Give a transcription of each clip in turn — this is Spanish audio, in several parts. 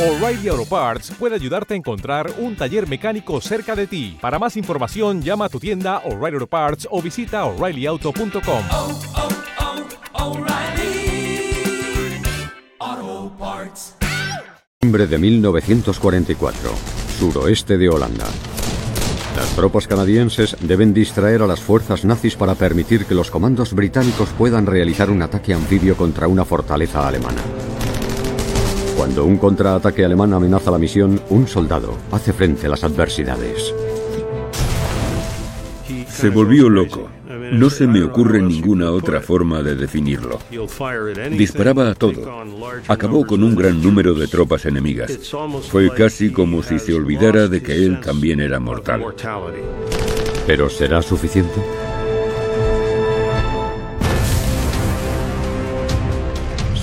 O'Reilly Auto Parts puede ayudarte a encontrar un taller mecánico cerca de ti. Para más información, llama a tu tienda O'Reilly Auto Parts o visita oreillyauto.com. oh, oh. Diciembre de 1944, suroeste de Holanda. Las tropas canadienses deben distraer a las fuerzas nazis para permitir que los comandos británicos puedan realizar un ataque anfibio contra una fortaleza alemana. Cuando un contraataque alemán amenaza la misión, un soldado hace frente a las adversidades. Se volvió loco. No se me ocurre ninguna otra forma de definirlo. Disparaba a todo. Acabó con un gran número de tropas enemigas. Fue casi como si se olvidara de que él también era mortal. ¿Pero será suficiente?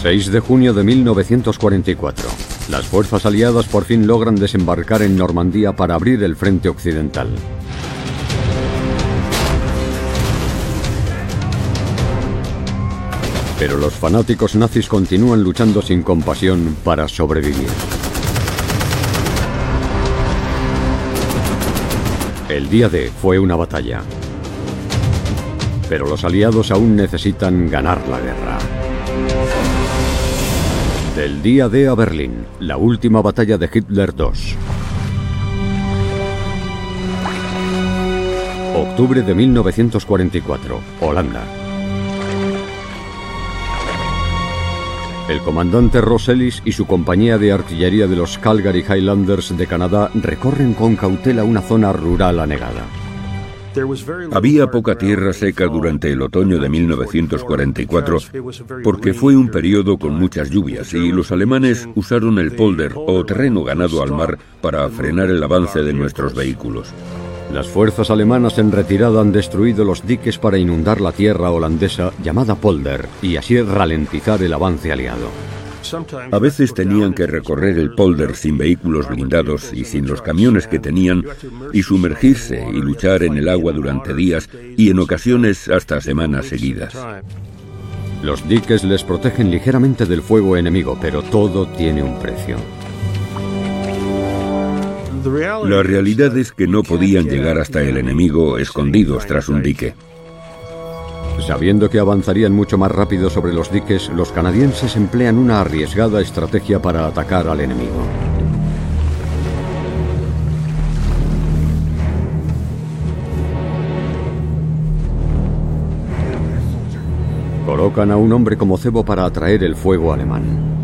...6 de junio de 1944... ...las fuerzas aliadas por fin logran desembarcar en Normandía... ...para abrir el frente occidental. Pero los fanáticos nazis continúan luchando sin compasión para sobrevivir. El día D fue una batalla. Pero los aliados aún necesitan ganar la guerra. Del día D a Berlín, la última batalla de Hitler II. Octubre de 1944, Holanda. El comandante Ross Ellis y su compañía de artillería de los Calgary Highlanders de Canadá recorren con cautela una zona rural anegada. Había poca tierra seca durante el otoño de 1944 porque fue un periodo con muchas lluvias y los alemanes usaron el polder o terreno ganado al mar para frenar el avance de nuestros vehículos. Las fuerzas alemanas en retirada han destruido los diques para inundar la tierra holandesa llamada polder y así ralentizar el avance aliado. A veces tenían que recorrer el polder sin vehículos blindados y sin los camiones que tenían y sumergirse y luchar en el agua durante días y en ocasiones hasta semanas seguidas. Los diques les protegen ligeramente del fuego enemigo, pero todo tiene un precio. La realidad es que no podían llegar hasta el enemigo escondidos tras un dique. Sabiendo que avanzarían mucho más rápido sobre los diques, los canadienses emplean una arriesgada estrategia para atacar al enemigo. Colocan a un hombre como cebo para atraer el fuego alemán.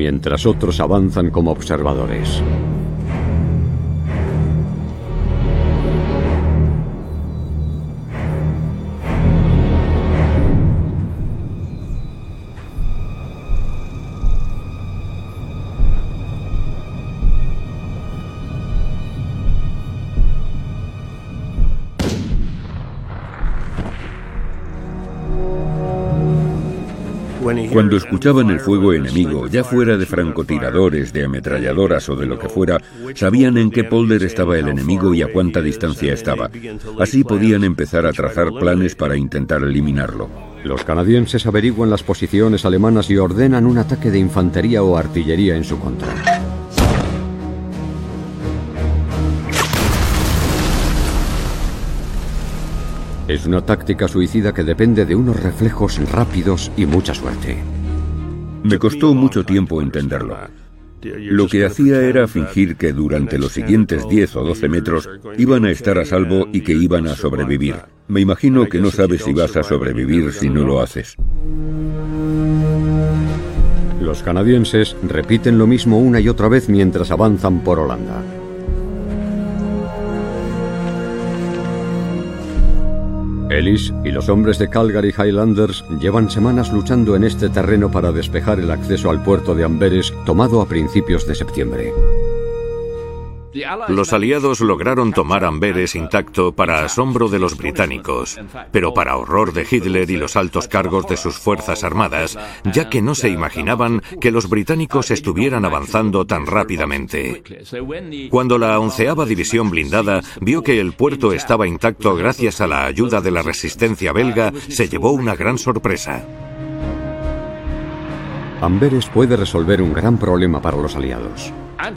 mientras otros avanzan como observadores. Cuando escuchaban el fuego enemigo, ya fuera de francotiradores, de ametralladoras o de lo que fuera, sabían en qué polder estaba el enemigo y a cuánta distancia estaba. Así podían empezar a trazar planes para intentar eliminarlo. Los canadienses averiguan las posiciones alemanas y ordenan un ataque de infantería o artillería en su contra. Es una táctica suicida que depende de unos reflejos rápidos y mucha suerte. Me costó mucho tiempo entenderlo. Lo que hacía era fingir que durante los siguientes 10 o 12 metros iban a estar a salvo y que iban a sobrevivir. Me imagino que no sabes si vas a sobrevivir si no lo haces. Los canadienses repiten lo mismo una y otra vez mientras avanzan por Holanda. Ellis y los hombres de Calgary Highlanders llevan semanas luchando en este terreno para despejar el acceso al puerto de Amberes tomado a principios de septiembre. Los aliados lograron tomar Amberes intacto para asombro de los británicos, pero para horror de Hitler y los altos cargos de sus fuerzas armadas, ya que no se imaginaban que los británicos estuvieran avanzando tan rápidamente. Cuando la onceava división blindada vio que el puerto estaba intacto gracias a la ayuda de la resistencia belga, se llevó una gran sorpresa. Amberes puede resolver un gran problema para los aliados.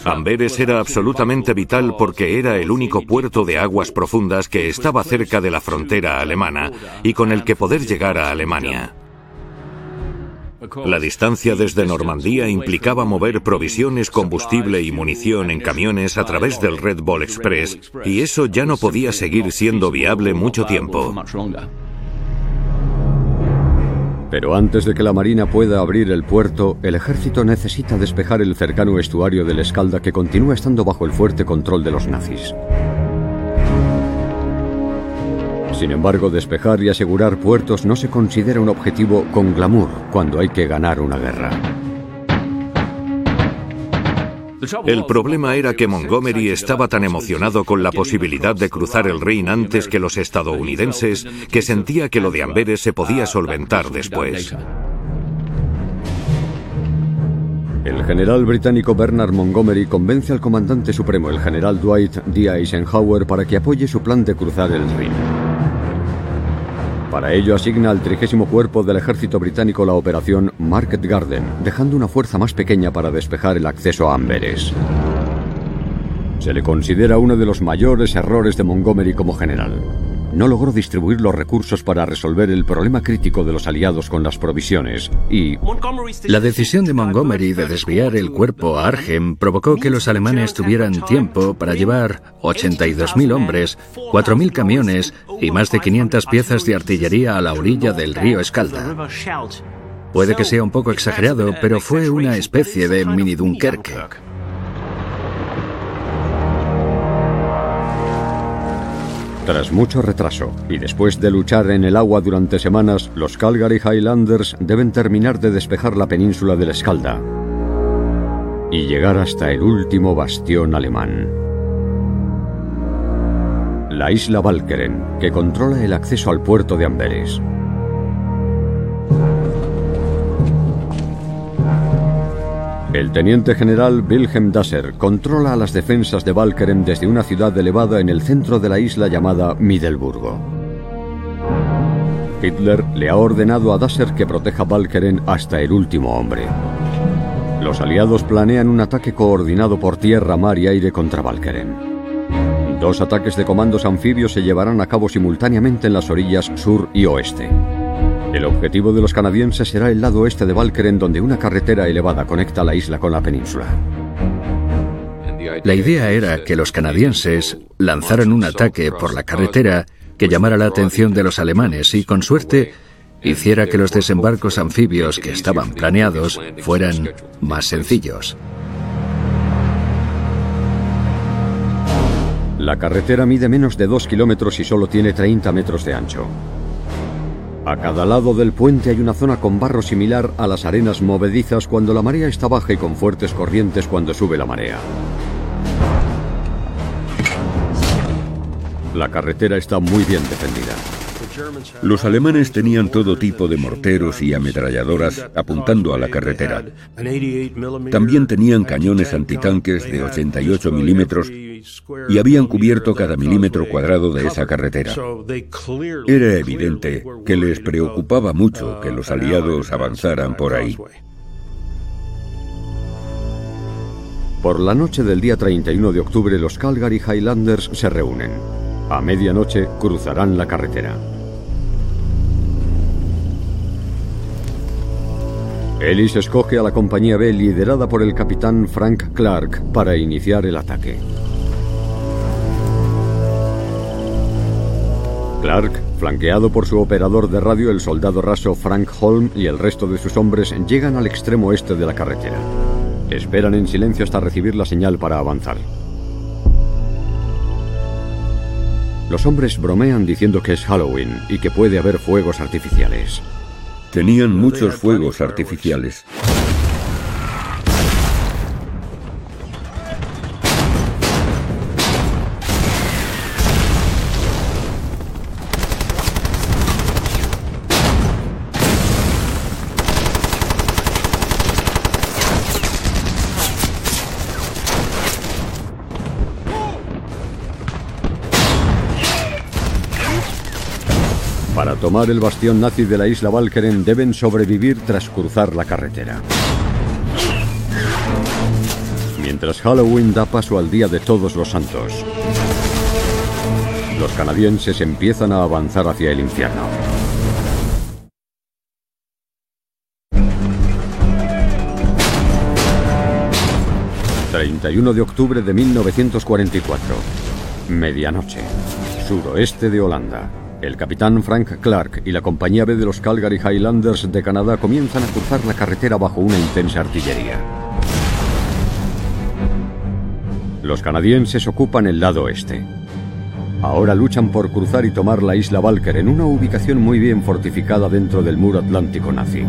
Amberes era absolutamente vital porque era el único puerto de aguas profundas que estaba cerca de la frontera alemana y con el que poder llegar a Alemania. La distancia desde Normandía implicaba mover provisiones, combustible y munición en camiones a través del Red Bull Express, y eso ya no podía seguir siendo viable mucho tiempo. Pero antes de que la Marina pueda abrir el puerto, el ejército necesita despejar el cercano estuario del Escalda que continúa estando bajo el fuerte control de los nazis. Sin embargo, despejar y asegurar puertos no se considera un objetivo con glamour cuando hay que ganar una guerra. El problema era que Montgomery estaba tan emocionado con la posibilidad de cruzar el Rin antes que los estadounidenses que sentía que lo de Amberes se podía solventar después. El general británico Bernard Montgomery convence al comandante supremo, el general Dwight D. Eisenhower, para que apoye su plan de cruzar el Rin. Para ello asigna al trigésimo cuerpo del ejército británico la operación Market Garden, dejando una fuerza más pequeña para despejar el acceso a Amberes. Se le considera uno de los mayores errores de Montgomery como general no logró distribuir los recursos para resolver el problema crítico de los aliados con las provisiones y... La decisión de Montgomery de desviar el cuerpo a Argem provocó que los alemanes tuvieran tiempo para llevar 82.000 hombres, 4.000 camiones y más de 500 piezas de artillería a la orilla del río Escalda. Puede que sea un poco exagerado, pero fue una especie de mini Dunkerque. Tras mucho retraso y después de luchar en el agua durante semanas, los Calgary Highlanders deben terminar de despejar la península del Escalda y llegar hasta el último bastión alemán. La isla Valkeren, que controla el acceso al puerto de Amberes. El teniente general Wilhelm Dasser controla las defensas de Valkeren desde una ciudad elevada en el centro de la isla llamada Middelburgo. Hitler le ha ordenado a Dasser que proteja Valkeren hasta el último hombre. Los aliados planean un ataque coordinado por tierra, mar y aire contra Valkeren. Dos ataques de comandos anfibios se llevarán a cabo simultáneamente en las orillas sur y oeste. El objetivo de los canadienses será el lado oeste de Valkeren, donde una carretera elevada conecta la isla con la península. La idea era que los canadienses lanzaran un ataque por la carretera que llamara la atención de los alemanes y, con suerte, hiciera que los desembarcos anfibios que estaban planeados fueran más sencillos. La carretera mide menos de 2 kilómetros y solo tiene 30 metros de ancho. A cada lado del puente hay una zona con barro similar a las arenas movedizas cuando la marea está baja y con fuertes corrientes cuando sube la marea. La carretera está muy bien defendida. Los alemanes tenían todo tipo de morteros y ametralladoras apuntando a la carretera. También tenían cañones antitanques de 88 milímetros y habían cubierto cada milímetro cuadrado de esa carretera. Era evidente que les preocupaba mucho que los aliados avanzaran por ahí. Por la noche del día 31 de octubre los Calgary Highlanders se reúnen. A medianoche cruzarán la carretera. Ellis escoge a la compañía B liderada por el capitán Frank Clark para iniciar el ataque. Clark, flanqueado por su operador de radio, el soldado raso Frank Holm y el resto de sus hombres, llegan al extremo este de la carretera. Esperan en silencio hasta recibir la señal para avanzar. Los hombres bromean diciendo que es Halloween y que puede haber fuegos artificiales. Tenían muchos fuegos artificiales. Tomar el bastión nazi de la isla Valkeren deben sobrevivir tras cruzar la carretera. Mientras Halloween da paso al Día de Todos los Santos, los canadienses empiezan a avanzar hacia el infierno. 31 de octubre de 1944. Medianoche. Suroeste de Holanda. El capitán Frank Clark y la compañía B de los Calgary Highlanders de Canadá comienzan a cruzar la carretera bajo una intensa artillería. Los canadienses ocupan el lado oeste. Ahora luchan por cruzar y tomar la isla Valker en una ubicación muy bien fortificada dentro del muro atlántico nazi.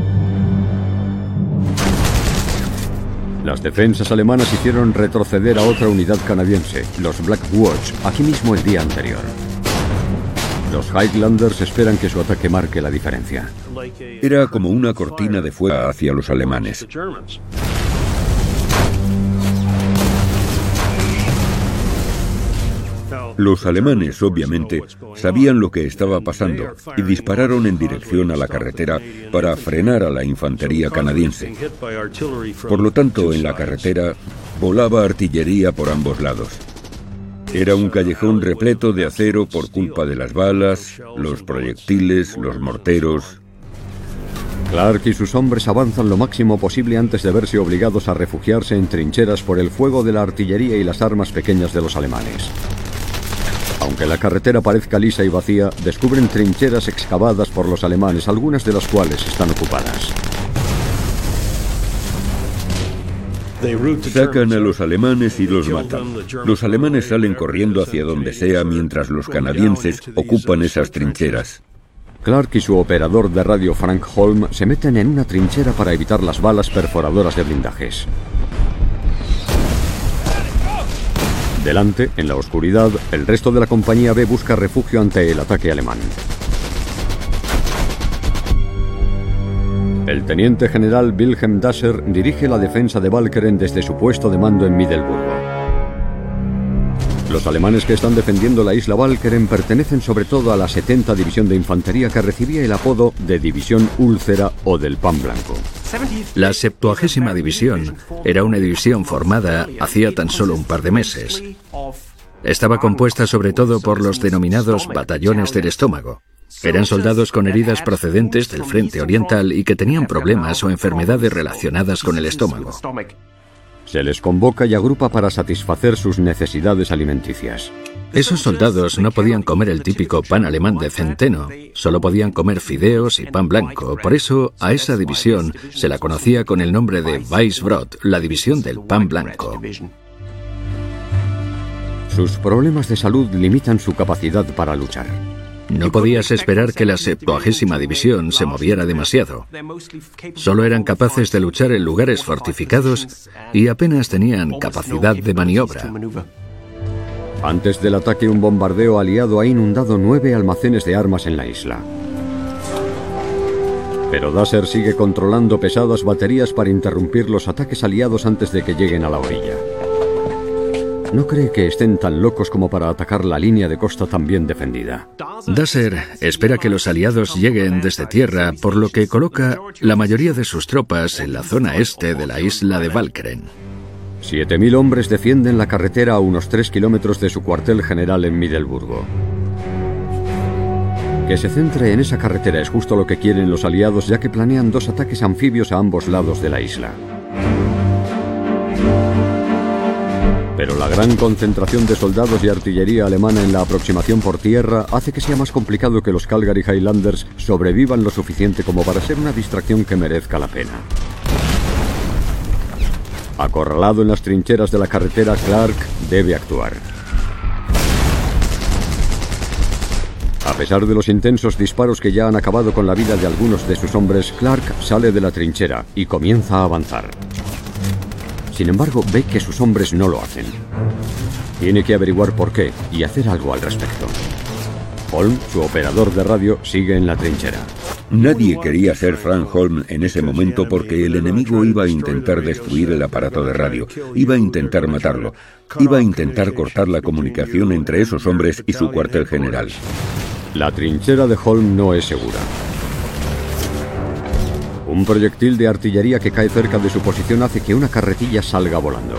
Las defensas alemanas hicieron retroceder a otra unidad canadiense, los Black Watch, aquí mismo el día anterior. Los Highlanders esperan que su ataque marque la diferencia. Era como una cortina de fuego hacia los alemanes. Los alemanes, obviamente, sabían lo que estaba pasando y dispararon en dirección a la carretera para frenar a la infantería canadiense. Por lo tanto, en la carretera volaba artillería por ambos lados. Era un callejón repleto de acero por culpa de las balas, los proyectiles, los morteros. Clark y sus hombres avanzan lo máximo posible antes de verse obligados a refugiarse en trincheras por el fuego de la artillería y las armas pequeñas de los alemanes. Aunque la carretera parezca lisa y vacía, descubren trincheras excavadas por los alemanes, algunas de las cuales están ocupadas. Sacan a los alemanes y los matan. Los alemanes salen corriendo hacia donde sea mientras los canadienses ocupan esas trincheras. Clark y su operador de radio Frank Holm se meten en una trinchera para evitar las balas perforadoras de blindajes. Delante, en la oscuridad, el resto de la compañía B busca refugio ante el ataque alemán. El teniente general Wilhelm Dasser dirige la defensa de Valkeren desde su puesto de mando en Middelburgo. Los alemanes que están defendiendo la isla Valkeren pertenecen sobre todo a la 70 División de Infantería que recibía el apodo de División Úlcera o del Pan Blanco. La 70 División era una división formada hacía tan solo un par de meses. Estaba compuesta sobre todo por los denominados batallones del estómago. Eran soldados con heridas procedentes del frente oriental y que tenían problemas o enfermedades relacionadas con el estómago. Se les convoca y agrupa para satisfacer sus necesidades alimenticias. Esos soldados no podían comer el típico pan alemán de centeno, solo podían comer fideos y pan blanco. Por eso a esa división se la conocía con el nombre de Weissbrot, la división del pan blanco. Sus problemas de salud limitan su capacidad para luchar. No podías esperar que la 70 división se moviera demasiado. Solo eran capaces de luchar en lugares fortificados y apenas tenían capacidad de maniobra. Antes del ataque, un bombardeo aliado ha inundado nueve almacenes de armas en la isla. Pero Dasser sigue controlando pesadas baterías para interrumpir los ataques aliados antes de que lleguen a la orilla. No cree que estén tan locos como para atacar la línea de costa tan bien defendida. Dasser espera que los aliados lleguen desde tierra, por lo que coloca la mayoría de sus tropas en la zona este de la isla de Valkeren. 7.000 hombres defienden la carretera a unos 3 kilómetros de su cuartel general en Middelburgo. Que se centre en esa carretera es justo lo que quieren los aliados ya que planean dos ataques anfibios a ambos lados de la isla. Pero la gran concentración de soldados y artillería alemana en la aproximación por tierra hace que sea más complicado que los Calgary Highlanders sobrevivan lo suficiente como para ser una distracción que merezca la pena. Acorralado en las trincheras de la carretera, Clark debe actuar. A pesar de los intensos disparos que ya han acabado con la vida de algunos de sus hombres, Clark sale de la trinchera y comienza a avanzar. Sin embargo, ve que sus hombres no lo hacen. Tiene que averiguar por qué y hacer algo al respecto. Holm, su operador de radio, sigue en la trinchera. Nadie quería ser Frank Holm en ese momento porque el enemigo iba a intentar destruir el aparato de radio, iba a intentar matarlo, iba a intentar cortar la comunicación entre esos hombres y su cuartel general. La trinchera de Holm no es segura. Un proyectil de artillería que cae cerca de su posición hace que una carretilla salga volando.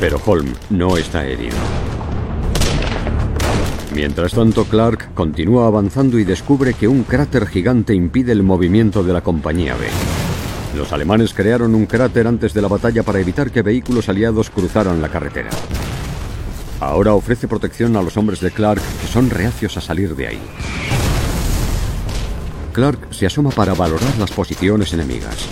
Pero Holm no está herido. Mientras tanto, Clark continúa avanzando y descubre que un cráter gigante impide el movimiento de la compañía B. Los alemanes crearon un cráter antes de la batalla para evitar que vehículos aliados cruzaran la carretera. Ahora ofrece protección a los hombres de Clark que son reacios a salir de ahí. Clark se asoma para valorar las posiciones enemigas.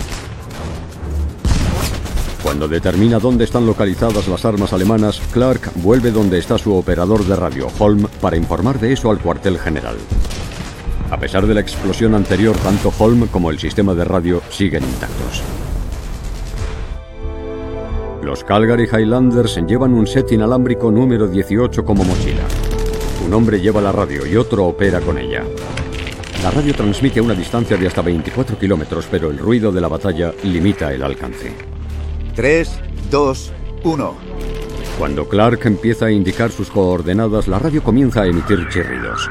Cuando determina dónde están localizadas las armas alemanas, Clark vuelve donde está su operador de radio, Holm, para informar de eso al cuartel general. A pesar de la explosión anterior, tanto Holm como el sistema de radio siguen intactos. Los Calgary Highlanders llevan un set inalámbrico número 18 como mochila. Un hombre lleva la radio y otro opera con ella. La radio transmite a una distancia de hasta 24 kilómetros, pero el ruido de la batalla limita el alcance. 3, 2, 1. Cuando Clark empieza a indicar sus coordenadas, la radio comienza a emitir chirridos.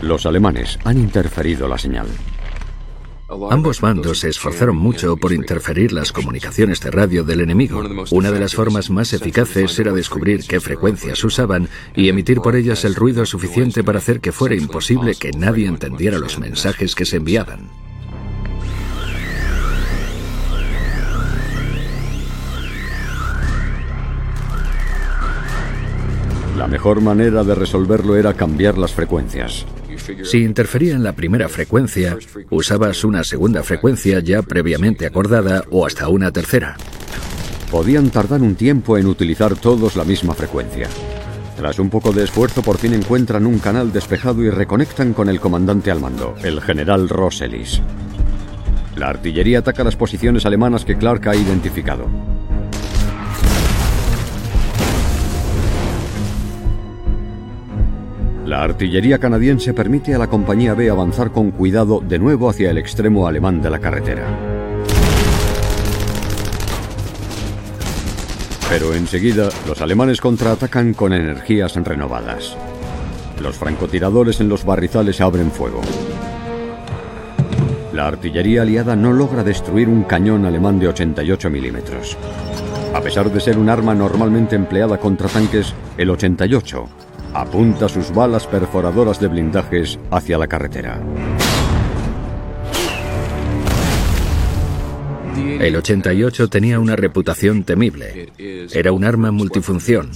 Los alemanes han interferido la señal. Ambos bandos se esforzaron mucho por interferir las comunicaciones de radio del enemigo. Una de las formas más eficaces era descubrir qué frecuencias usaban y emitir por ellas el ruido suficiente para hacer que fuera imposible que nadie entendiera los mensajes que se enviaban. La mejor manera de resolverlo era cambiar las frecuencias. Si interfería en la primera frecuencia, usabas una segunda frecuencia ya previamente acordada o hasta una tercera. Podían tardar un tiempo en utilizar todos la misma frecuencia. Tras un poco de esfuerzo, por fin encuentran un canal despejado y reconectan con el comandante al mando, el general Rosselis. La artillería ataca las posiciones alemanas que Clark ha identificado. La artillería canadiense permite a la compañía B avanzar con cuidado de nuevo hacia el extremo alemán de la carretera. Pero enseguida los alemanes contraatacan con energías renovadas. Los francotiradores en los barrizales abren fuego. La artillería aliada no logra destruir un cañón alemán de 88 milímetros. A pesar de ser un arma normalmente empleada contra tanques, el 88 apunta sus balas perforadoras de blindajes hacia la carretera. El 88 tenía una reputación temible. Era un arma multifunción.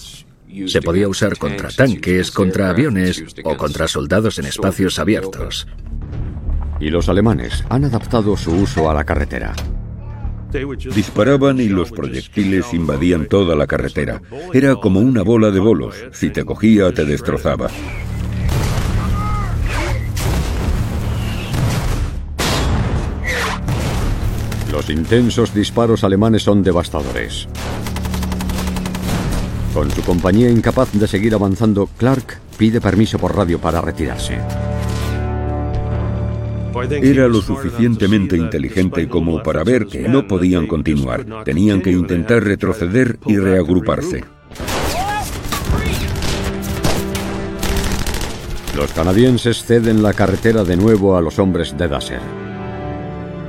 Se podía usar contra tanques, contra aviones o contra soldados en espacios abiertos. Y los alemanes han adaptado su uso a la carretera. Disparaban y los proyectiles invadían toda la carretera. Era como una bola de bolos. Si te cogía, te destrozaba. Los intensos disparos alemanes son devastadores. Con su compañía incapaz de seguir avanzando, Clark pide permiso por radio para retirarse. Era lo suficientemente inteligente como para ver que no podían continuar. Tenían que intentar retroceder y reagruparse. Los canadienses ceden la carretera de nuevo a los hombres de Dasser.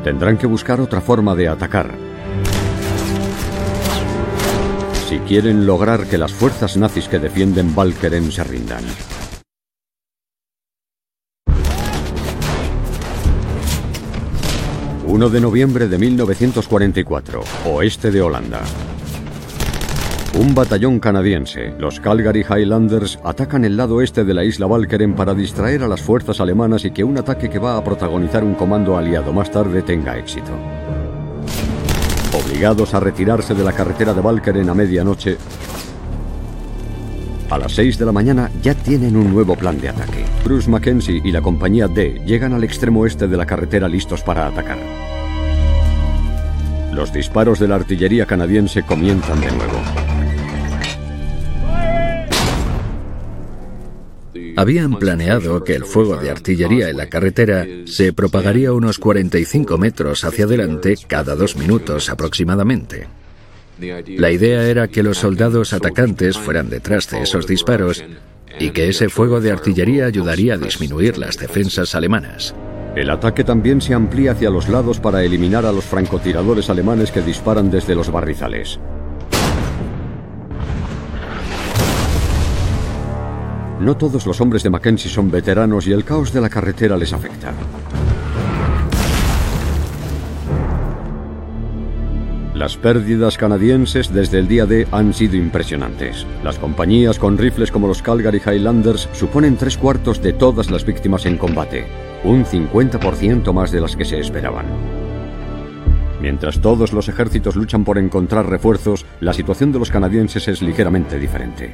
Tendrán que buscar otra forma de atacar. Si quieren lograr que las fuerzas nazis que defienden Valkeren se rindan. 1 de noviembre de 1944, oeste de Holanda. Un batallón canadiense, los Calgary Highlanders, atacan el lado este de la isla Valkeren para distraer a las fuerzas alemanas y que un ataque que va a protagonizar un comando aliado más tarde tenga éxito. Obligados a retirarse de la carretera de Valkeren a medianoche, a las 6 de la mañana ya tienen un nuevo plan de ataque. Bruce Mackenzie y la compañía D llegan al extremo este de la carretera listos para atacar. Los disparos de la artillería canadiense comienzan de nuevo. Habían planeado que el fuego de artillería en la carretera se propagaría unos 45 metros hacia adelante cada dos minutos aproximadamente. La idea era que los soldados atacantes fueran detrás de esos disparos y que ese fuego de artillería ayudaría a disminuir las defensas alemanas. El ataque también se amplía hacia los lados para eliminar a los francotiradores alemanes que disparan desde los barrizales. No todos los hombres de Mackenzie son veteranos y el caos de la carretera les afecta. Las pérdidas canadienses desde el día D han sido impresionantes. Las compañías con rifles como los Calgary Highlanders suponen tres cuartos de todas las víctimas en combate, un 50% más de las que se esperaban. Mientras todos los ejércitos luchan por encontrar refuerzos, la situación de los canadienses es ligeramente diferente.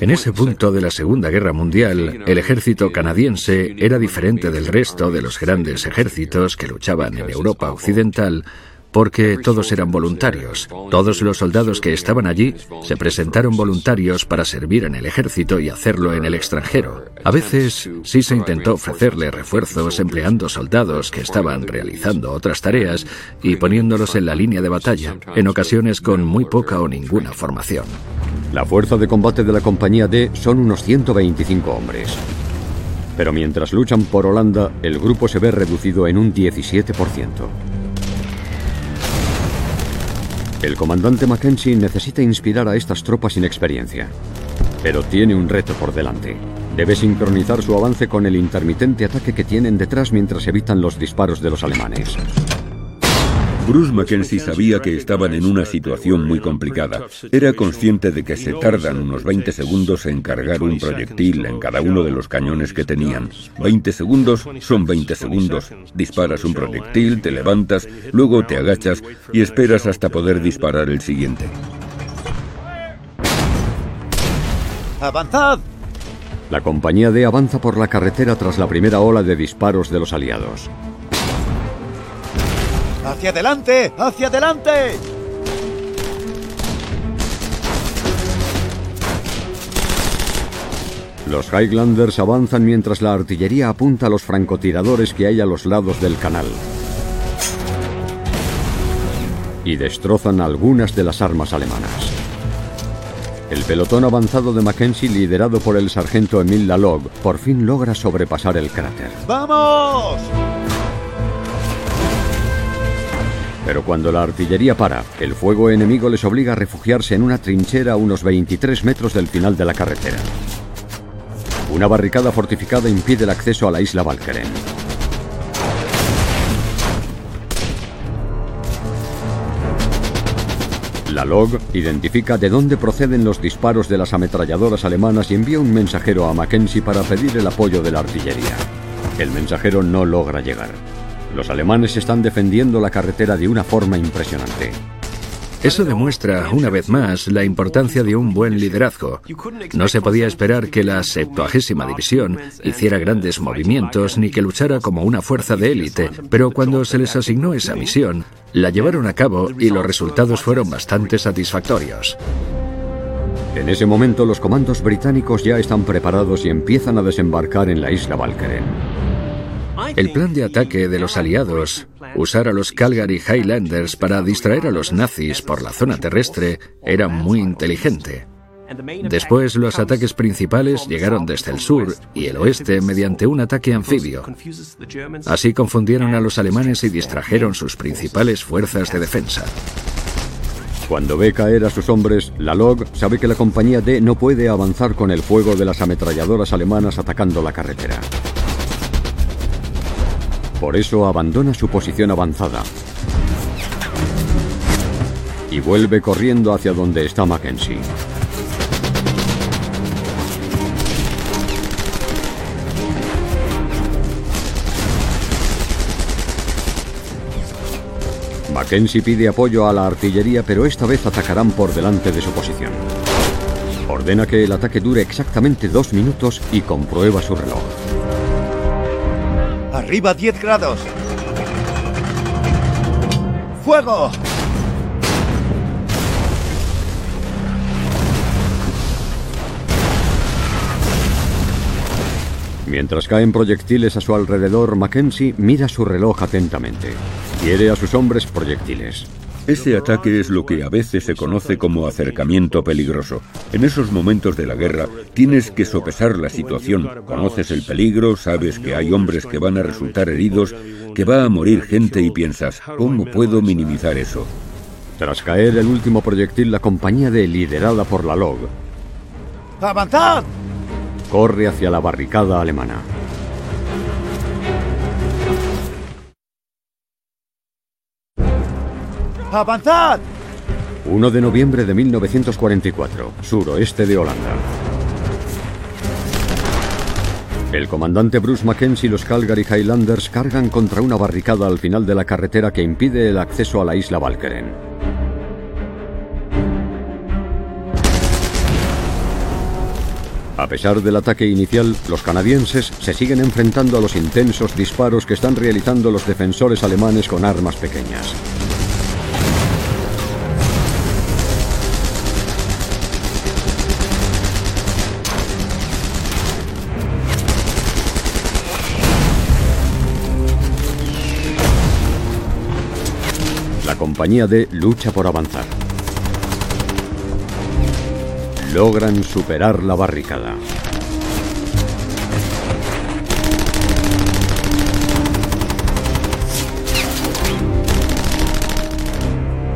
En ese punto de la Segunda Guerra Mundial, el ejército canadiense era diferente del resto de los grandes ejércitos que luchaban en Europa Occidental porque todos eran voluntarios. Todos los soldados que estaban allí se presentaron voluntarios para servir en el ejército y hacerlo en el extranjero. A veces sí se intentó ofrecerle refuerzos empleando soldados que estaban realizando otras tareas y poniéndolos en la línea de batalla, en ocasiones con muy poca o ninguna formación. La fuerza de combate de la compañía D son unos 125 hombres. Pero mientras luchan por Holanda, el grupo se ve reducido en un 17%. El comandante Mackenzie necesita inspirar a estas tropas sin experiencia. Pero tiene un reto por delante. Debe sincronizar su avance con el intermitente ataque que tienen detrás mientras evitan los disparos de los alemanes. Bruce Mackenzie sabía que estaban en una situación muy complicada. Era consciente de que se tardan unos 20 segundos en cargar un proyectil en cada uno de los cañones que tenían. 20 segundos son 20 segundos. Disparas un proyectil, te levantas, luego te agachas y esperas hasta poder disparar el siguiente. ¡Avanzad! La compañía D avanza por la carretera tras la primera ola de disparos de los aliados. ¡Hacia adelante! ¡Hacia adelante! Los Highlanders avanzan mientras la artillería apunta a los francotiradores que hay a los lados del canal. Y destrozan algunas de las armas alemanas. El pelotón avanzado de Mackenzie, liderado por el sargento Emile Lalog, por fin logra sobrepasar el cráter. ¡Vamos! Pero cuando la artillería para, el fuego enemigo les obliga a refugiarse en una trinchera a unos 23 metros del final de la carretera. Una barricada fortificada impide el acceso a la isla Valkeren. La log identifica de dónde proceden los disparos de las ametralladoras alemanas y envía un mensajero a Mackenzie para pedir el apoyo de la artillería. El mensajero no logra llegar. Los alemanes están defendiendo la carretera de una forma impresionante. Eso demuestra, una vez más, la importancia de un buen liderazgo. No se podía esperar que la 70 División hiciera grandes movimientos ni que luchara como una fuerza de élite, pero cuando se les asignó esa misión, la llevaron a cabo y los resultados fueron bastante satisfactorios. En ese momento los comandos británicos ya están preparados y empiezan a desembarcar en la isla Valkeren. El plan de ataque de los aliados, usar a los Calgary Highlanders para distraer a los nazis por la zona terrestre, era muy inteligente. Después los ataques principales llegaron desde el sur y el oeste mediante un ataque anfibio. Así confundieron a los alemanes y distrajeron sus principales fuerzas de defensa. Cuando ve caer a sus hombres, la LOG sabe que la compañía D no puede avanzar con el fuego de las ametralladoras alemanas atacando la carretera. Por eso abandona su posición avanzada y vuelve corriendo hacia donde está Mackenzie. Mackenzie pide apoyo a la artillería, pero esta vez atacarán por delante de su posición. Ordena que el ataque dure exactamente dos minutos y comprueba su reloj. Arriba 10 grados. ¡Fuego! Mientras caen proyectiles a su alrededor, Mackenzie mira su reloj atentamente. Quiere a sus hombres proyectiles. Ese ataque es lo que a veces se conoce como acercamiento peligroso. En esos momentos de la guerra tienes que sopesar la situación. Conoces el peligro, sabes que hay hombres que van a resultar heridos, que va a morir gente y piensas, ¿cómo puedo minimizar eso? Tras caer el último proyectil, la compañía D, liderada por la LOG, ¡Avanzad! corre hacia la barricada alemana. ¡Avanzad! 1 de noviembre de 1944, suroeste de Holanda. El comandante Bruce Mackenzie y los Calgary Highlanders cargan contra una barricada al final de la carretera que impide el acceso a la isla Valkeren. A pesar del ataque inicial, los canadienses se siguen enfrentando a los intensos disparos que están realizando los defensores alemanes con armas pequeñas. Compañía D lucha por avanzar. Logran superar la barricada.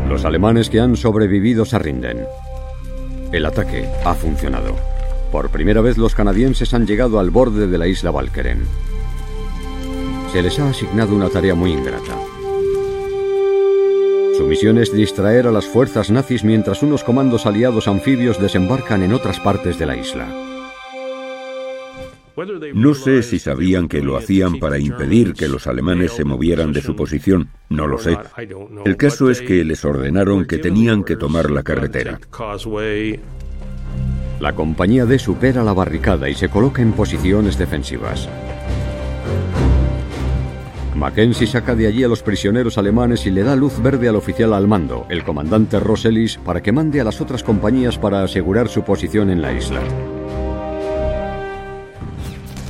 Los alemanes que han sobrevivido se rinden. El ataque ha funcionado. Por primera vez los canadienses han llegado al borde de la isla Valkeren. Se les ha asignado una tarea muy ingrata. Su misión es distraer a las fuerzas nazis mientras unos comandos aliados anfibios desembarcan en otras partes de la isla. No sé si sabían que lo hacían para impedir que los alemanes se movieran de su posición, no lo sé. El caso es que les ordenaron que tenían que tomar la carretera. La compañía D supera la barricada y se coloca en posiciones defensivas. Mackenzie saca de allí a los prisioneros alemanes y le da luz verde al oficial al mando, el comandante Ross Ellis, para que mande a las otras compañías para asegurar su posición en la isla.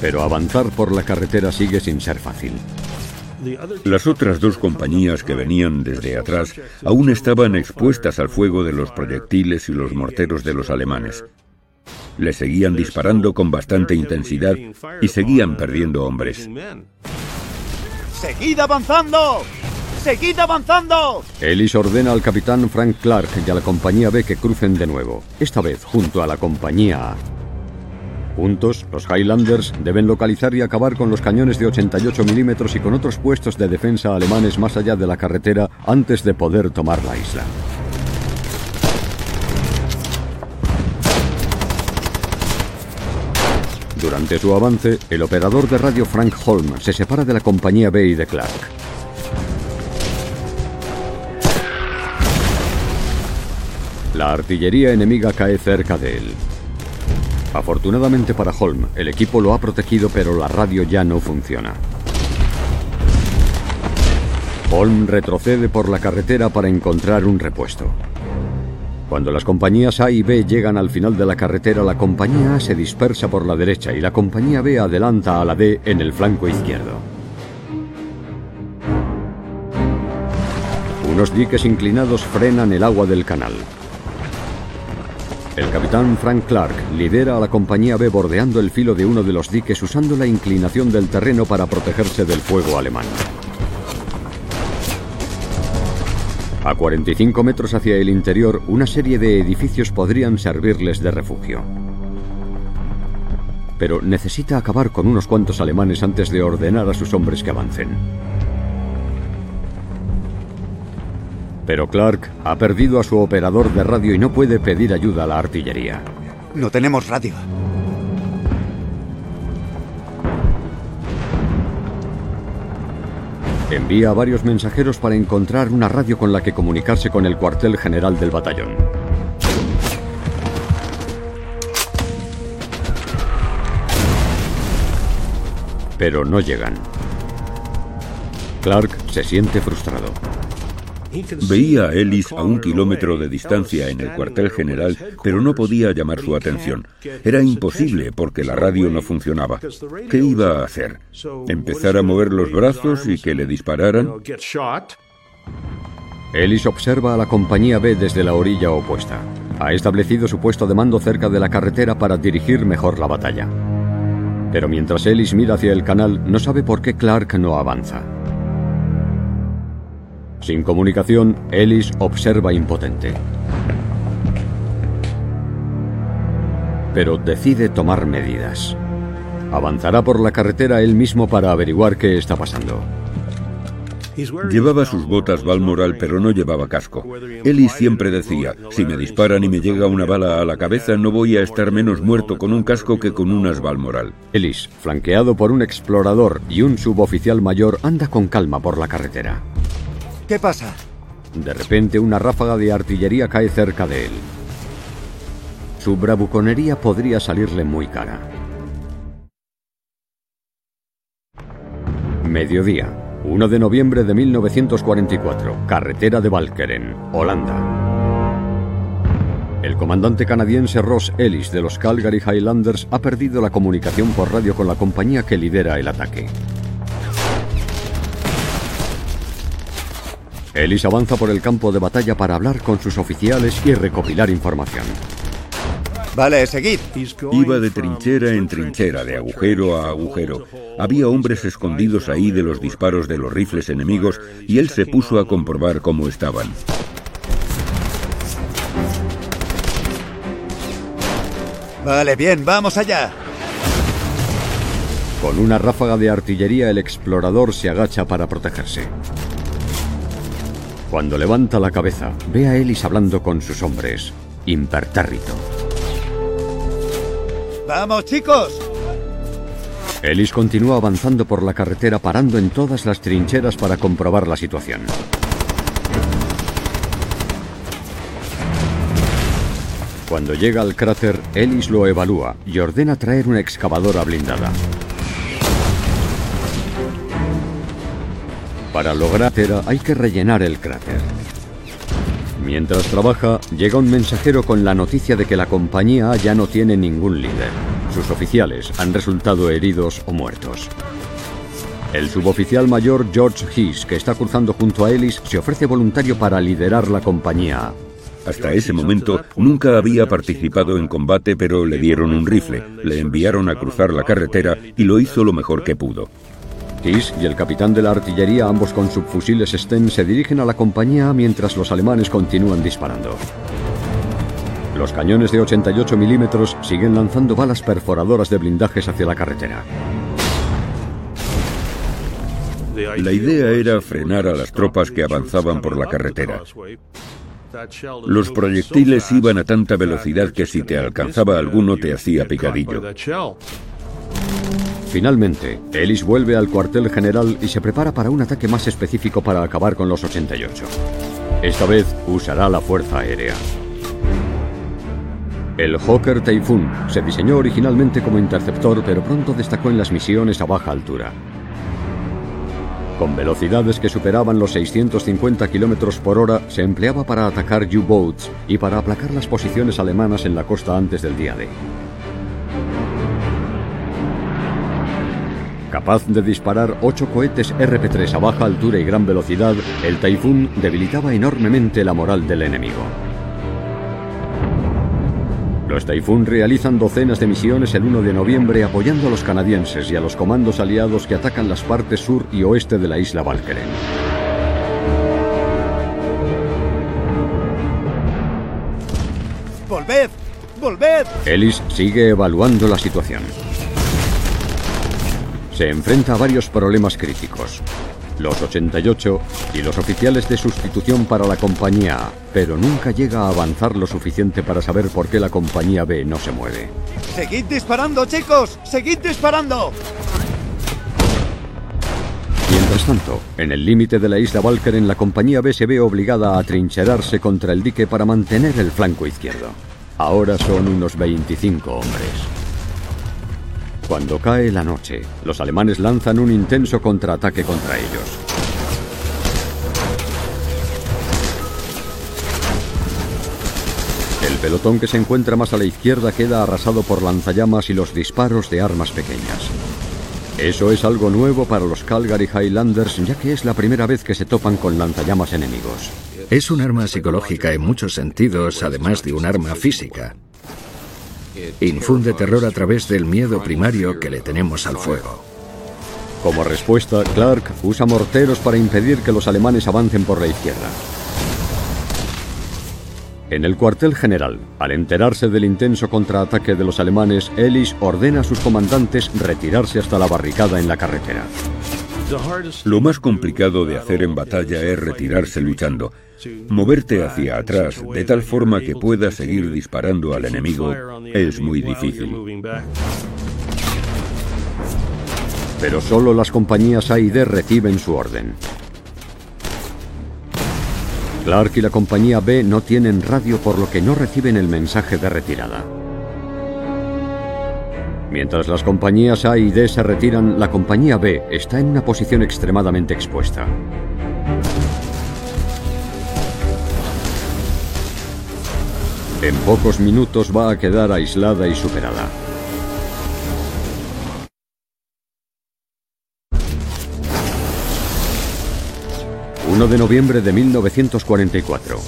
Pero avanzar por la carretera sigue sin ser fácil. Las otras dos compañías que venían desde atrás aún estaban expuestas al fuego de los proyectiles y los morteros de los alemanes. Le seguían disparando con bastante intensidad y seguían perdiendo hombres. ¡Seguid avanzando! ¡Seguid avanzando! Ellis ordena al capitán Frank Clark y a la compañía B que crucen de nuevo, esta vez junto a la compañía A. Juntos, los Highlanders deben localizar y acabar con los cañones de 88 milímetros y con otros puestos de defensa alemanes más allá de la carretera antes de poder tomar la isla. Durante su avance, el operador de radio Frank Holm se separa de la compañía B y de Clark. La artillería enemiga cae cerca de él. Afortunadamente para Holm, el equipo lo ha protegido pero la radio ya no funciona. Holm retrocede por la carretera para encontrar un repuesto. Cuando las compañías A y B llegan al final de la carretera, la compañía A se dispersa por la derecha y la compañía B adelanta a la D en el flanco izquierdo. Unos diques inclinados frenan el agua del canal. El capitán Frank Clark lidera a la compañía B bordeando el filo de uno de los diques usando la inclinación del terreno para protegerse del fuego alemán. A 45 metros hacia el interior, una serie de edificios podrían servirles de refugio. Pero necesita acabar con unos cuantos alemanes antes de ordenar a sus hombres que avancen. Pero Clark ha perdido a su operador de radio y no puede pedir ayuda a la artillería. No tenemos radio. Envía a varios mensajeros para encontrar una radio con la que comunicarse con el cuartel general del batallón. Pero no llegan. Clark se siente frustrado. Veía a Ellis a un kilómetro de distancia en el cuartel general, pero no podía llamar su atención. Era imposible porque la radio no funcionaba. ¿Qué iba a hacer? ¿Empezar a mover los brazos y que le dispararan? Ellis observa a la compañía B desde la orilla opuesta. Ha establecido su puesto de mando cerca de la carretera para dirigir mejor la batalla. Pero mientras Ellis mira hacia el canal, no sabe por qué Clark no avanza. Sin comunicación, Ellis observa impotente. Pero decide tomar medidas. Avanzará por la carretera él mismo para averiguar qué está pasando. Llevaba sus botas Balmoral, pero no llevaba casco. Ellis siempre decía, si me disparan y me llega una bala a la cabeza, no voy a estar menos muerto con un casco que con unas Balmoral. Ellis, flanqueado por un explorador y un suboficial mayor, anda con calma por la carretera. ¿Qué pasa? De repente una ráfaga de artillería cae cerca de él. Su bravuconería podría salirle muy cara. Mediodía. 1 de noviembre de 1944, carretera de Valkeren, Holanda. El comandante canadiense Ross Ellis de los Calgary Highlanders ha perdido la comunicación por radio con la compañía que lidera el ataque. Ellis avanza por el campo de batalla para hablar con sus oficiales y recopilar información. Vale, seguid. Iba de trinchera en trinchera, de agujero a agujero. Había hombres escondidos ahí de los disparos de los rifles enemigos y él se puso a comprobar cómo estaban. Vale, bien, vamos allá. Con una ráfaga de artillería el explorador se agacha para protegerse. Cuando levanta la cabeza, ve a Ellis hablando con sus hombres, impertérrito. ¡Vamos, chicos! Ellis continúa avanzando por la carretera parando en todas las trincheras para comprobar la situación. Cuando llega al cráter, Ellis lo evalúa y ordena traer una excavadora blindada. Para lograr hay que rellenar el cráter. Mientras trabaja, llega un mensajero con la noticia de que la compañía ya no tiene ningún líder. Sus oficiales han resultado heridos o muertos. El suboficial mayor George Hees, que está cruzando junto a Ellis, se ofrece voluntario para liderar la compañía. Hasta ese momento nunca había participado en combate, pero le dieron un rifle, le enviaron a cruzar la carretera y lo hizo lo mejor que pudo. Y el capitán de la artillería, ambos con subfusiles Sten, se dirigen a la compañía mientras los alemanes continúan disparando. Los cañones de 88 milímetros siguen lanzando balas perforadoras de blindajes hacia la carretera. La idea era frenar a las tropas que avanzaban por la carretera. Los proyectiles iban a tanta velocidad que si te alcanzaba alguno te hacía picadillo. Finalmente, Ellis vuelve al cuartel general y se prepara para un ataque más específico para acabar con los 88. Esta vez usará la fuerza aérea. El Hawker Typhoon se diseñó originalmente como interceptor, pero pronto destacó en las misiones a baja altura. Con velocidades que superaban los 650 km por hora, se empleaba para atacar U-boats y para aplacar las posiciones alemanas en la costa antes del día D. Capaz de disparar ocho cohetes RP-3 a baja altura y gran velocidad, el Typhoon debilitaba enormemente la moral del enemigo. Los Typhoon realizan docenas de misiones el 1 de noviembre apoyando a los canadienses y a los comandos aliados que atacan las partes sur y oeste de la isla Valkeren. ¡Volved! ¡Volved! Ellis sigue evaluando la situación. Se enfrenta a varios problemas críticos. Los 88 y los oficiales de sustitución para la compañía A, pero nunca llega a avanzar lo suficiente para saber por qué la compañía B no se mueve. ¡Seguid disparando, chicos! ¡Seguid disparando! Mientras tanto, en el límite de la isla Valkeren, la compañía B se ve obligada a trincherarse contra el dique para mantener el flanco izquierdo. Ahora son unos 25 hombres. Cuando cae la noche, los alemanes lanzan un intenso contraataque contra ellos. El pelotón que se encuentra más a la izquierda queda arrasado por lanzallamas y los disparos de armas pequeñas. Eso es algo nuevo para los Calgary Highlanders ya que es la primera vez que se topan con lanzallamas enemigos. Es un arma psicológica en muchos sentidos, además de un arma física. Infunde terror a través del miedo primario que le tenemos al fuego. Como respuesta, Clark usa morteros para impedir que los alemanes avancen por la izquierda. En el cuartel general, al enterarse del intenso contraataque de los alemanes, Ellis ordena a sus comandantes retirarse hasta la barricada en la carretera. Lo más complicado de hacer en batalla es retirarse luchando. Moverte hacia atrás de tal forma que puedas seguir disparando al enemigo es muy difícil. Pero solo las compañías A y D reciben su orden. Clark y la compañía B no tienen radio por lo que no reciben el mensaje de retirada. Mientras las compañías A y D se retiran, la compañía B está en una posición extremadamente expuesta. En pocos minutos va a quedar aislada y superada. 1 de noviembre de 1944.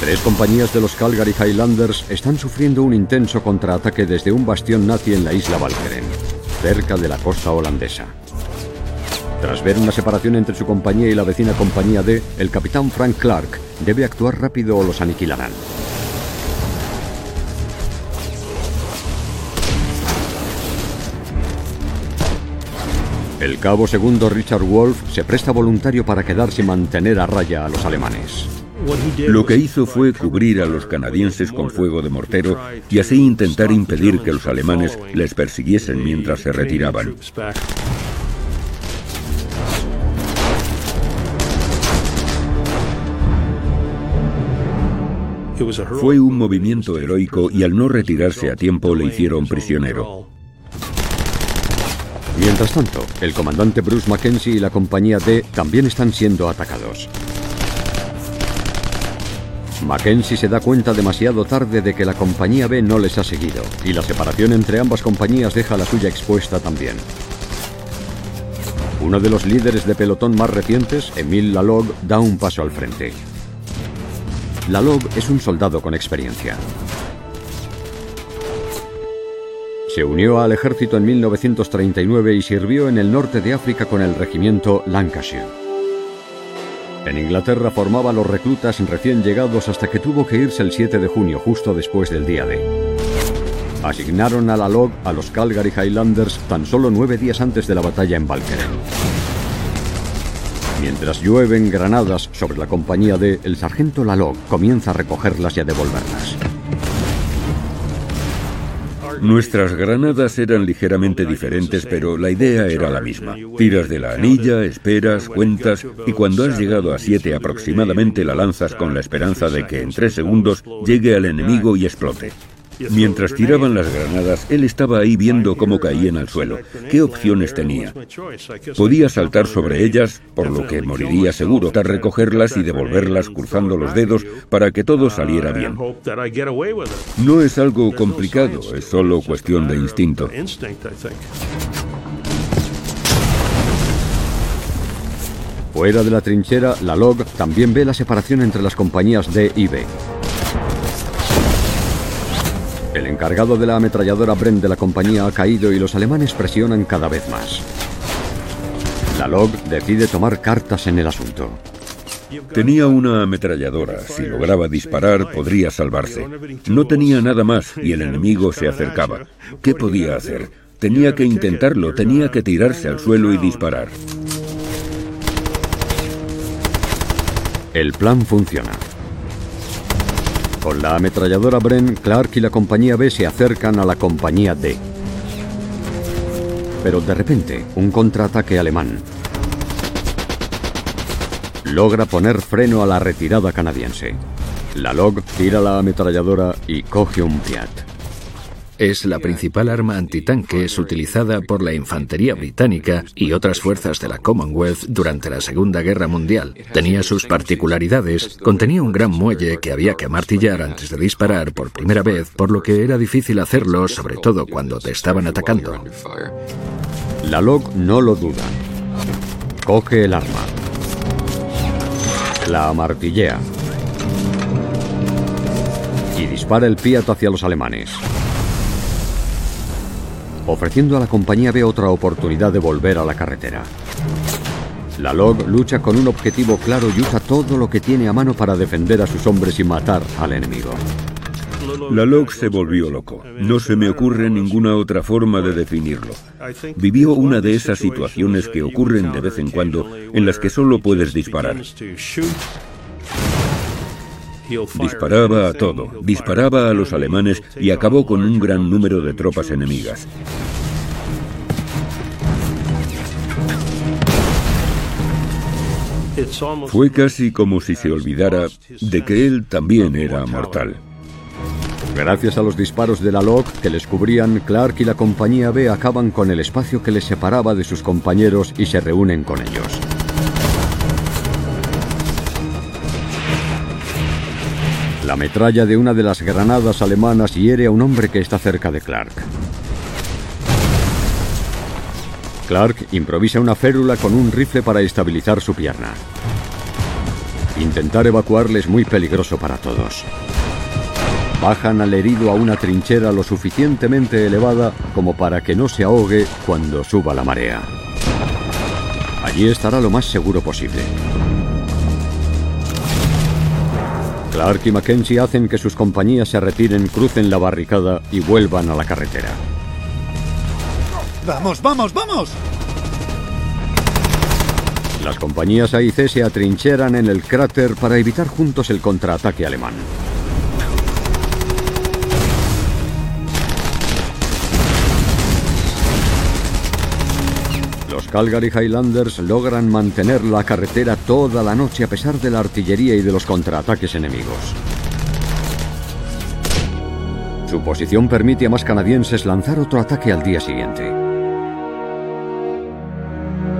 Tres compañías de los Calgary Highlanders están sufriendo un intenso contraataque desde un bastión nazi en la isla Walcheren, cerca de la costa holandesa. Tras ver una separación entre su compañía y la vecina compañía D, el capitán Frank Clark debe actuar rápido o los aniquilarán. El cabo segundo Richard Wolf se presta voluntario para quedarse y mantener a raya a los alemanes. Lo que hizo fue cubrir a los canadienses con fuego de mortero y así intentar impedir que los alemanes les persiguiesen mientras se retiraban. Fue un movimiento heroico y al no retirarse a tiempo le hicieron prisionero. Mientras tanto, el comandante Bruce Mackenzie y la compañía D también están siendo atacados. Mackenzie se da cuenta demasiado tarde de que la compañía B no les ha seguido, y la separación entre ambas compañías deja la suya expuesta también. Uno de los líderes de pelotón más recientes, Emile Lalog, da un paso al frente. Lalog es un soldado con experiencia. Se unió al ejército en 1939 y sirvió en el norte de África con el regimiento Lancashire. En Inglaterra formaba los reclutas recién llegados hasta que tuvo que irse el 7 de junio, justo después del día D. Asignaron a la LOG a los Calgary Highlanders tan solo nueve días antes de la batalla en Valkeren. Mientras llueven granadas sobre la compañía D, el sargento Lalog comienza a recogerlas y a devolverlas. Nuestras granadas eran ligeramente diferentes, pero la idea era la misma. Tiras de la anilla, esperas, cuentas y cuando has llegado a siete aproximadamente la lanzas con la esperanza de que en tres segundos llegue al enemigo y explote. Mientras tiraban las granadas, él estaba ahí viendo cómo caían al suelo. ¿Qué opciones tenía? Podía saltar sobre ellas, por lo que moriría seguro, tras recogerlas y devolverlas cruzando los dedos para que todo saliera bien. No es algo complicado, es solo cuestión de instinto. Fuera de la trinchera, la LOG también ve la separación entre las compañías D y B. El encargado de la ametralladora Bren de la compañía ha caído y los alemanes presionan cada vez más. La LOG decide tomar cartas en el asunto. Tenía una ametralladora. Si lograba disparar, podría salvarse. No tenía nada más y el enemigo se acercaba. ¿Qué podía hacer? Tenía que intentarlo, tenía que tirarse al suelo y disparar. El plan funciona. Con la ametralladora Bren, Clark y la compañía B se acercan a la compañía D. Pero de repente, un contraataque alemán logra poner freno a la retirada canadiense. La LOG tira la ametralladora y coge un Piat. Es la principal arma antitanques utilizada por la infantería británica y otras fuerzas de la Commonwealth durante la Segunda Guerra Mundial. Tenía sus particularidades, contenía un gran muelle que había que amartillar antes de disparar por primera vez, por lo que era difícil hacerlo, sobre todo cuando te estaban atacando. La log no lo duda. Coge el arma. La amartillea. Y dispara el Fiat hacia los alemanes. Ofreciendo a la compañía B otra oportunidad de volver a la carretera. La LOG lucha con un objetivo claro y usa todo lo que tiene a mano para defender a sus hombres y matar al enemigo. La LOG se volvió loco. No se me ocurre ninguna otra forma de definirlo. Vivió una de esas situaciones que ocurren de vez en cuando en las que solo puedes disparar. Disparaba a todo, disparaba a los alemanes y acabó con un gran número de tropas enemigas. Fue casi como si se olvidara de que él también era mortal. Gracias a los disparos de la LOC que les cubrían, Clark y la compañía B acaban con el espacio que les separaba de sus compañeros y se reúnen con ellos. La metralla de una de las granadas alemanas hiere a un hombre que está cerca de Clark. Clark improvisa una férula con un rifle para estabilizar su pierna. Intentar evacuarle es muy peligroso para todos. Bajan al herido a una trinchera lo suficientemente elevada como para que no se ahogue cuando suba la marea. Allí estará lo más seguro posible. Clark y Mackenzie hacen que sus compañías se retiren, crucen la barricada y vuelvan a la carretera. ¡Vamos, vamos, vamos! Las compañías A y C se atrincheran en el cráter para evitar juntos el contraataque alemán. Calgary Highlanders logran mantener la carretera toda la noche a pesar de la artillería y de los contraataques enemigos. Su posición permite a más canadienses lanzar otro ataque al día siguiente.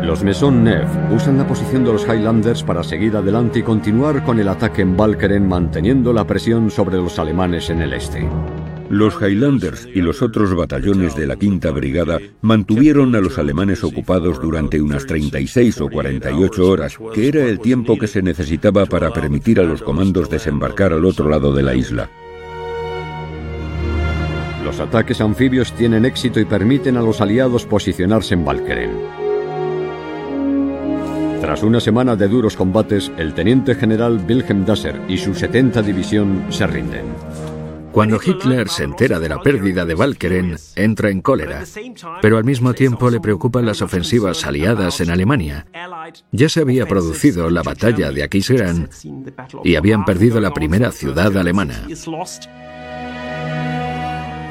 Los Maison Neuf usan la posición de los Highlanders para seguir adelante y continuar con el ataque en Valkeren manteniendo la presión sobre los alemanes en el este. Los Highlanders y los otros batallones de la Quinta Brigada mantuvieron a los alemanes ocupados durante unas 36 o 48 horas, que era el tiempo que se necesitaba para permitir a los comandos desembarcar al otro lado de la isla. Los ataques anfibios tienen éxito y permiten a los aliados posicionarse en Valkeren. Tras una semana de duros combates, el teniente general Wilhelm Dasser y su 70 división se rinden. Cuando Hitler se entera de la pérdida de Walkeren, entra en cólera, pero al mismo tiempo le preocupan las ofensivas aliadas en Alemania. Ya se había producido la batalla de Aquisgrán y habían perdido la primera ciudad alemana.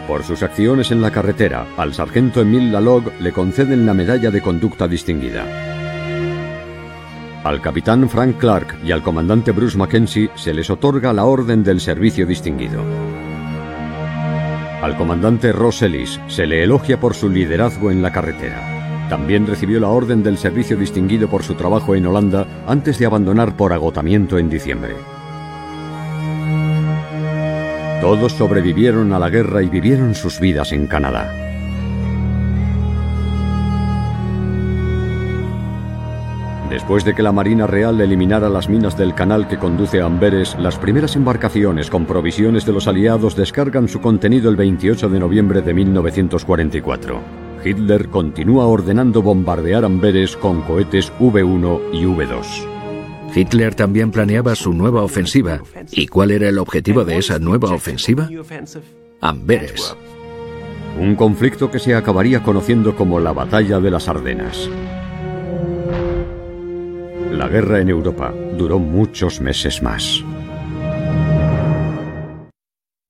Por sus acciones en la carretera, al sargento Emil Lalog le conceden la medalla de conducta distinguida. Al capitán Frank Clark y al comandante Bruce Mackenzie se les otorga la Orden del Servicio Distinguido. Al comandante Ross Ellis se le elogia por su liderazgo en la carretera. También recibió la Orden del Servicio Distinguido por su trabajo en Holanda antes de abandonar por agotamiento en diciembre. Todos sobrevivieron a la guerra y vivieron sus vidas en Canadá. Después de que la Marina Real eliminara las minas del canal que conduce a Amberes, las primeras embarcaciones con provisiones de los aliados descargan su contenido el 28 de noviembre de 1944. Hitler continúa ordenando bombardear Amberes con cohetes V1 y V2. Hitler también planeaba su nueva ofensiva. ¿Y cuál era el objetivo de esa nueva ofensiva? Amberes. Un conflicto que se acabaría conociendo como la Batalla de las Ardenas. La guerra en Europa duró muchos meses más.